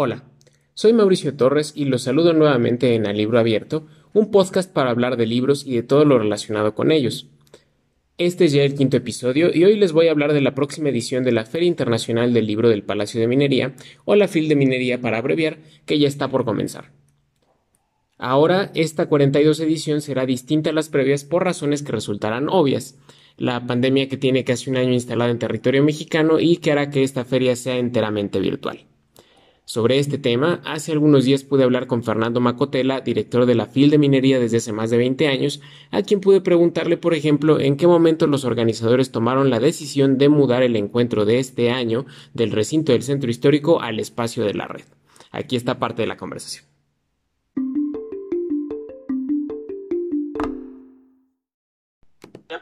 Hola, soy Mauricio Torres y los saludo nuevamente en El Libro Abierto, un podcast para hablar de libros y de todo lo relacionado con ellos. Este es ya el quinto episodio y hoy les voy a hablar de la próxima edición de la Feria Internacional del Libro del Palacio de Minería, o la FIL de Minería para abreviar, que ya está por comenzar. Ahora, esta 42 edición será distinta a las previas por razones que resultarán obvias. La pandemia que tiene casi un año instalada en territorio mexicano y que hará que esta feria sea enteramente virtual. Sobre este tema, hace algunos días pude hablar con Fernando Macotela, director de la FIL de Minería desde hace más de 20 años, a quien pude preguntarle, por ejemplo, en qué momento los organizadores tomaron la decisión de mudar el encuentro de este año del recinto del centro histórico al espacio de la red. Aquí está parte de la conversación.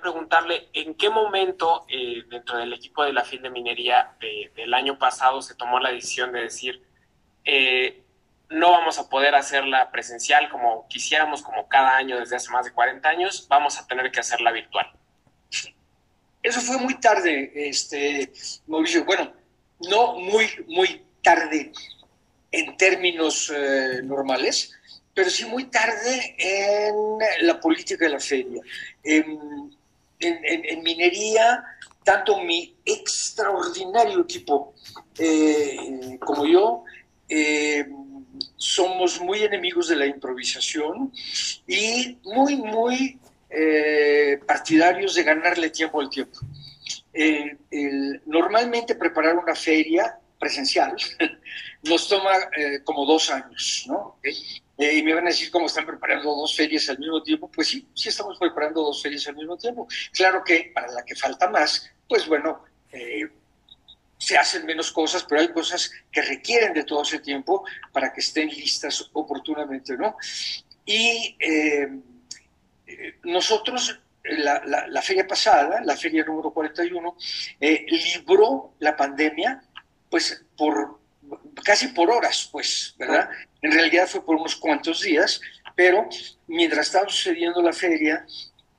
preguntarle en qué momento eh, dentro del equipo de la FIL de minería del año pasado se tomó la decisión de decir eh, no vamos a poder hacerla presencial como quisiéramos, como cada año desde hace más de 40 años, vamos a tener que hacerla virtual. Eso fue muy tarde, este, Mauricio. Bueno, no muy, muy tarde en términos eh, normales, pero sí muy tarde en la política de la feria en, minería, tanto mi extraordinario equipo eh, como yo, eh, somos muy enemigos de la improvisación y muy, muy eh, partidarios de ganarle tiempo al tiempo. normalmente preparar una feria presencial nos toma como dos años, ¿no? Eh, y me van a decir cómo están preparando dos ferias al mismo tiempo. Pues sí, sí estamos preparando dos ferias al mismo tiempo. Claro que para la que falta más, pues bueno, eh, se hacen menos cosas, pero hay cosas que requieren de todo ese tiempo para que estén listas oportunamente, ¿no? Y eh, nosotros, la, la, feria pasada, la feria número 41, libró la pandemia, pues por casi por horas, pues, ¿verdad? En realidad fue por unos cuantos días, pero mientras estaba sucediendo la feria,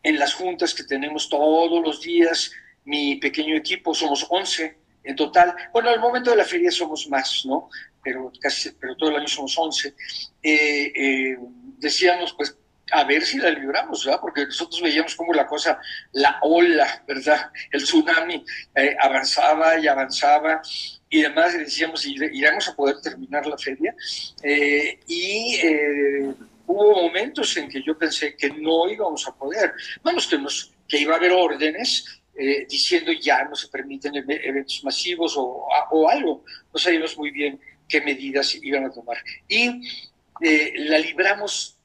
en las juntas que tenemos todos los días, mi pequeño equipo, somos 11 en total. Bueno, al momento de la feria somos más, ¿no? Pero, casi, pero todo el año somos 11. Eh, eh, decíamos, pues, a ver si la libramos, ¿verdad? Porque nosotros veíamos como la cosa, la ola, ¿verdad? El tsunami eh, avanzaba y avanzaba y además decíamos, iremos a poder terminar la feria. Eh, y eh, hubo momentos en que yo pensé que no íbamos a poder. Vamos, que, nos, que iba a haber órdenes diciendo ya no se permiten eventos masivos o, o algo. No sabíamos muy bien qué medidas iban a tomar. Y la libramos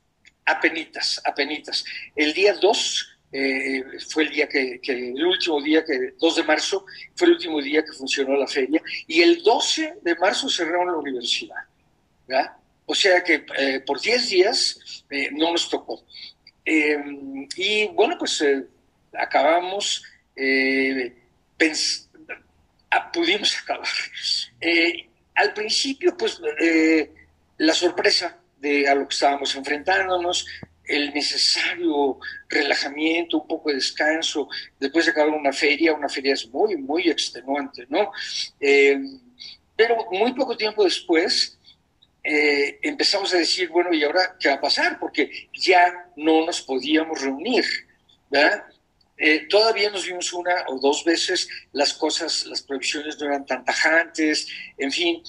apenitas, apenitas. El día 2 eh, fue el día que, el último día, que 2 de marzo, fue el último día que funcionó la feria, y el 12 de marzo cerraron la universidad. O sea que eh, por 10 días eh, no nos tocó. y bueno, pues acabamos, pudimos acabar. al principio, pues la sorpresa de a lo que estábamos enfrentándonos, el necesario relajamiento, un poco de descanso, después de acabar una feria, una feria es muy, muy extenuante, ¿no? Eh, pero muy poco tiempo después eh, empezamos a decir, bueno, ¿y ahora qué va a pasar? Porque ya no nos podíamos reunir, ¿verdad? Eh, todavía nos vimos una o dos veces, las cosas, las previsiones no eran tan tajantes, en fin,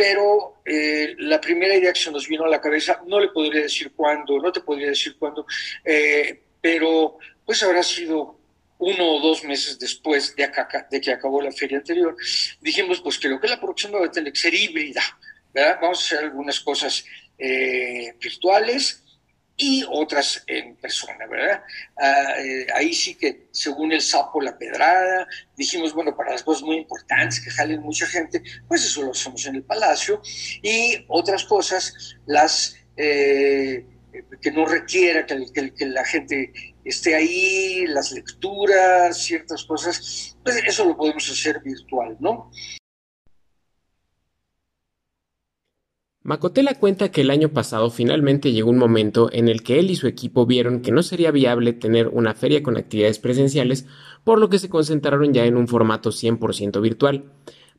pero eh, la primera idea que se nos vino a la cabeza, no le podría decir cuándo, no te podría decir cuándo, eh, pero pues habrá sido uno o dos meses después de, acá, de que acabó la feria anterior, dijimos, pues creo que la próxima va a tener que ser híbrida, ¿verdad? Vamos a hacer algunas cosas eh, virtuales, y otras en persona, ¿verdad? Ah, eh, ahí sí que, según el sapo, la pedrada, dijimos, bueno, para las cosas muy importantes que jalen mucha gente, pues eso lo hacemos en el palacio, y otras cosas, las eh, que no requiera que, que, la gente esté ahí, las lecturas, ciertas cosas, pues eso lo podemos hacer virtual, ¿no? Macotela cuenta que el año pasado finalmente llegó un momento en el que él y su equipo vieron que no sería viable tener una feria con actividades presenciales, por lo que se concentraron ya en un formato 100% virtual.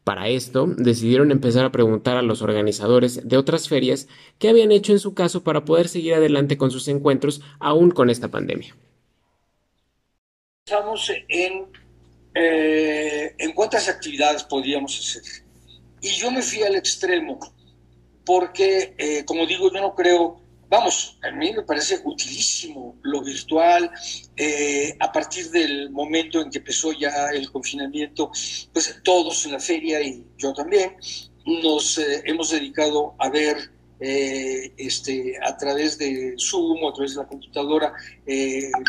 Para esto, decidieron empezar a preguntar a los organizadores de otras ferias qué habían hecho en su caso para poder seguir adelante con sus encuentros aún con esta pandemia. En, eh, en cuántas actividades podríamos hacer. Y yo me fui al extremo, porque, eh, como digo, yo no creo vamos, a mí me parece utilísimo lo virtual. Eh, a partir del momento en que empezó ya el confinamiento, pues todos en la feria y yo también nos eh, hemos dedicado a ver este, a través de Zoom a través de la computadora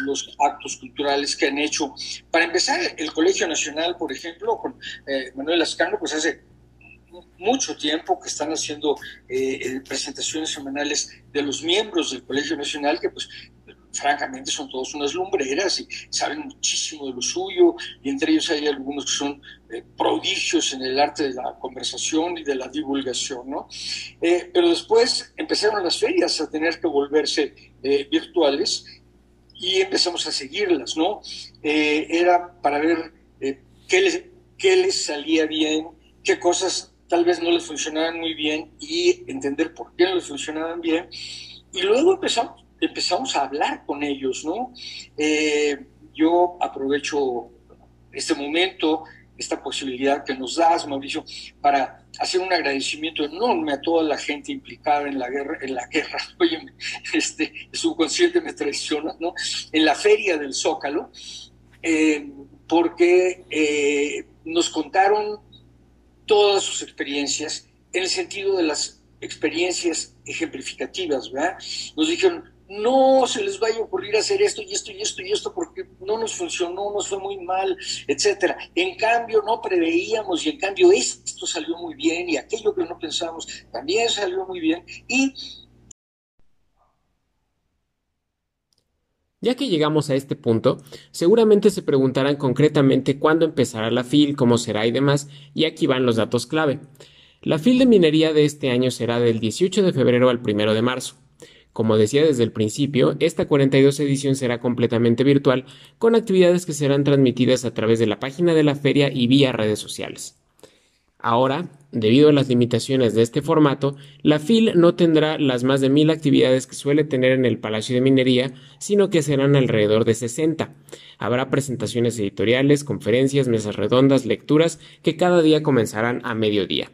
los actos culturales que han hecho. Para empezar, el Colegio Nacional, por ejemplo, con Manuel Ascano, pues hace mucho tiempo que están haciendo eh, eh, presentaciones semanales de los miembros del Colegio Nacional, que pues francamente son todos unas lumbreras y saben muchísimo de lo suyo, y entre ellos hay algunos que son eh, prodigios en el arte de la conversación y de la divulgación, ¿no? pero después empezaron las ferias a tener que volverse virtuales y empezamos a seguirlas, ¿no? era para ver qué les, qué les salía bien, qué cosas tal vez no les funcionaban muy bien y entender por qué no les funcionaban bien. Y luego empezamos, empezamos a hablar con ellos, ¿no? Eh, yo aprovecho este momento, esta posibilidad que nos das, Mauricio, para hacer un agradecimiento enorme a toda la gente implicada en la guerra, en la guerra, oye, este, subconsciente me traiciona, ¿no? En la feria del Zócalo, eh, porque eh, nos contaron todas sus experiencias en el sentido de las experiencias ejemplificativas, ¿verdad? Nos dijeron, no se les vaya a ocurrir hacer esto y esto y esto y esto porque no nos funcionó, nos fue muy mal, etcétera. En cambio, no preveíamos y en cambio esto salió muy bien y aquello que no pensábamos también salió muy bien y Ya que llegamos a este punto, seguramente se preguntarán concretamente cuándo empezará la FIL, cómo será y demás, y aquí van los datos clave. La FIL de minería de este año será del 18 de febrero al 1 de marzo. Como decía desde el principio, esta 42 edición será completamente virtual, con actividades que serán transmitidas a través de la página de la feria y vía redes sociales. Ahora, debido a las limitaciones de este formato, la FIL no tendrá las más de mil actividades que suele tener en el Palacio de Minería, sino que serán alrededor de 60. Habrá presentaciones editoriales, conferencias, mesas redondas, lecturas, que cada día comenzarán a mediodía.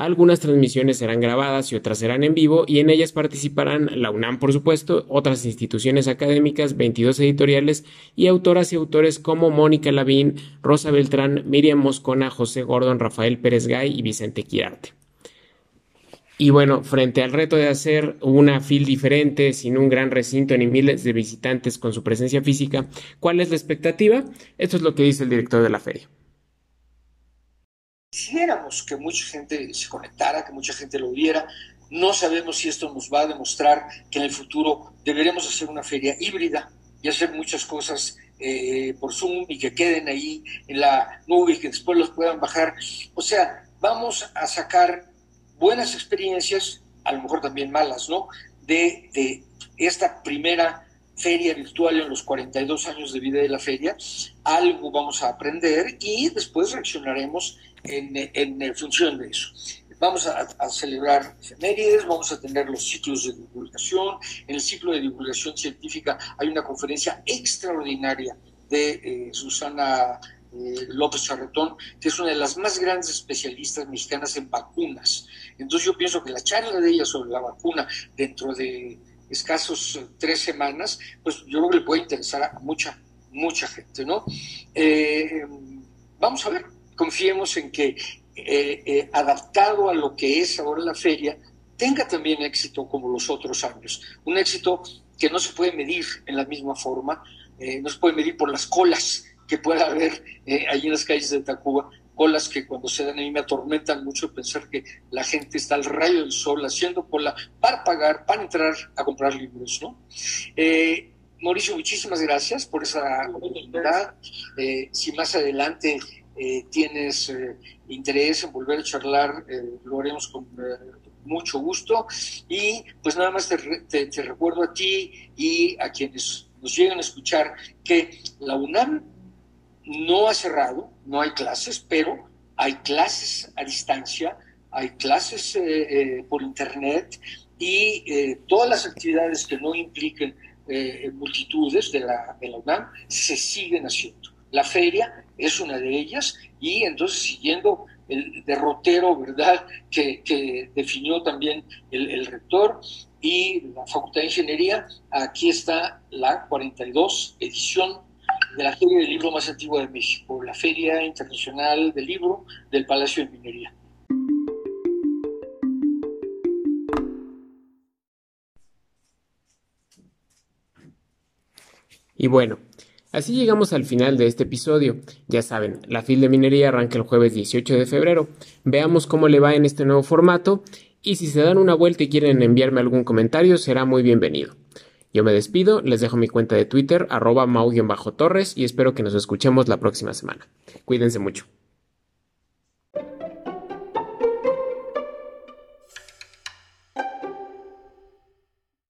Algunas transmisiones serán grabadas y otras serán en vivo y en ellas participarán la UNAM, por supuesto, otras instituciones académicas, 22 editoriales y autoras y autores como Mónica Lavín, Rosa Beltrán, Miriam Moscona, José Gordon, Rafael Pérez Gay y Vicente Quirarte. Y bueno, frente al reto de hacer una fil diferente, sin un gran recinto ni miles de visitantes con su presencia física, ¿cuál es la expectativa? Esto es lo que dice el director de la feria. Quisiéramos que mucha gente se conectara, que mucha gente lo viera. No sabemos si esto nos va a demostrar que en el futuro deberemos hacer una feria híbrida y hacer muchas cosas eh, por Zoom y que queden ahí en la nube y que después los puedan bajar. O sea, vamos a sacar buenas experiencias, a lo mejor también malas, ¿no? De, de esta primera feria virtual en los 42 años de vida de la feria. Algo vamos a aprender y después reaccionaremos en, función de eso. Vamos a, celebrar efemérides, vamos a tener los ciclos de divulgación. En el ciclo de divulgación científica hay una conferencia extraordinaria de eh, Susana eh, López Charretón, que es una de las más grandes especialistas mexicanas en vacunas. Entonces yo pienso que la charla de ella sobre la vacuna dentro de escasos eh, tres semanas, pues yo creo que le puede interesar a mucha, mucha gente, ¿no? vamos a ver, confiemos en que eh, eh, adaptado a lo que es ahora la feria, tenga también éxito como los otros años. Un éxito que no se puede medir en la misma forma, eh, no se puede medir por las colas que pueda haber allí en las calles de Tacuba, colas que cuando se dan a mí me atormentan mucho pensar que la gente está al rayo del sol haciendo cola para pagar, para entrar a comprar libros, ¿no? Mauricio, muchísimas gracias por esa oportunidad. si más adelante eh, tienes eh, interés en volver a charlar, eh, lo haremos con mucho gusto. Y pues nada más te, recuerdo a ti y a quienes nos llegan a escuchar que la UNAM no ha cerrado, no hay clases, pero hay clases a distancia, hay clases por internet y todas las actividades que no impliquen multitudes de la, de la UNAM se siguen haciendo. La feria es una de ellas y entonces siguiendo el derrotero, ¿verdad?, que, definió también el, rector y la Facultad de Ingeniería, aquí está la 42 edición de la Feria del Libro más antigua de México, la Feria Internacional del Libro del Palacio de Minería. Y bueno, Así llegamos al final de este episodio. Ya saben, la fil de minería arranca el jueves 18 de febrero. Veamos cómo le va en este nuevo formato y si se dan una vuelta y quieren enviarme algún comentario será muy bienvenido. Yo me despido, les dejo mi cuenta de Twitter, arroba mau-torres y espero que nos escuchemos la próxima semana. Cuídense mucho.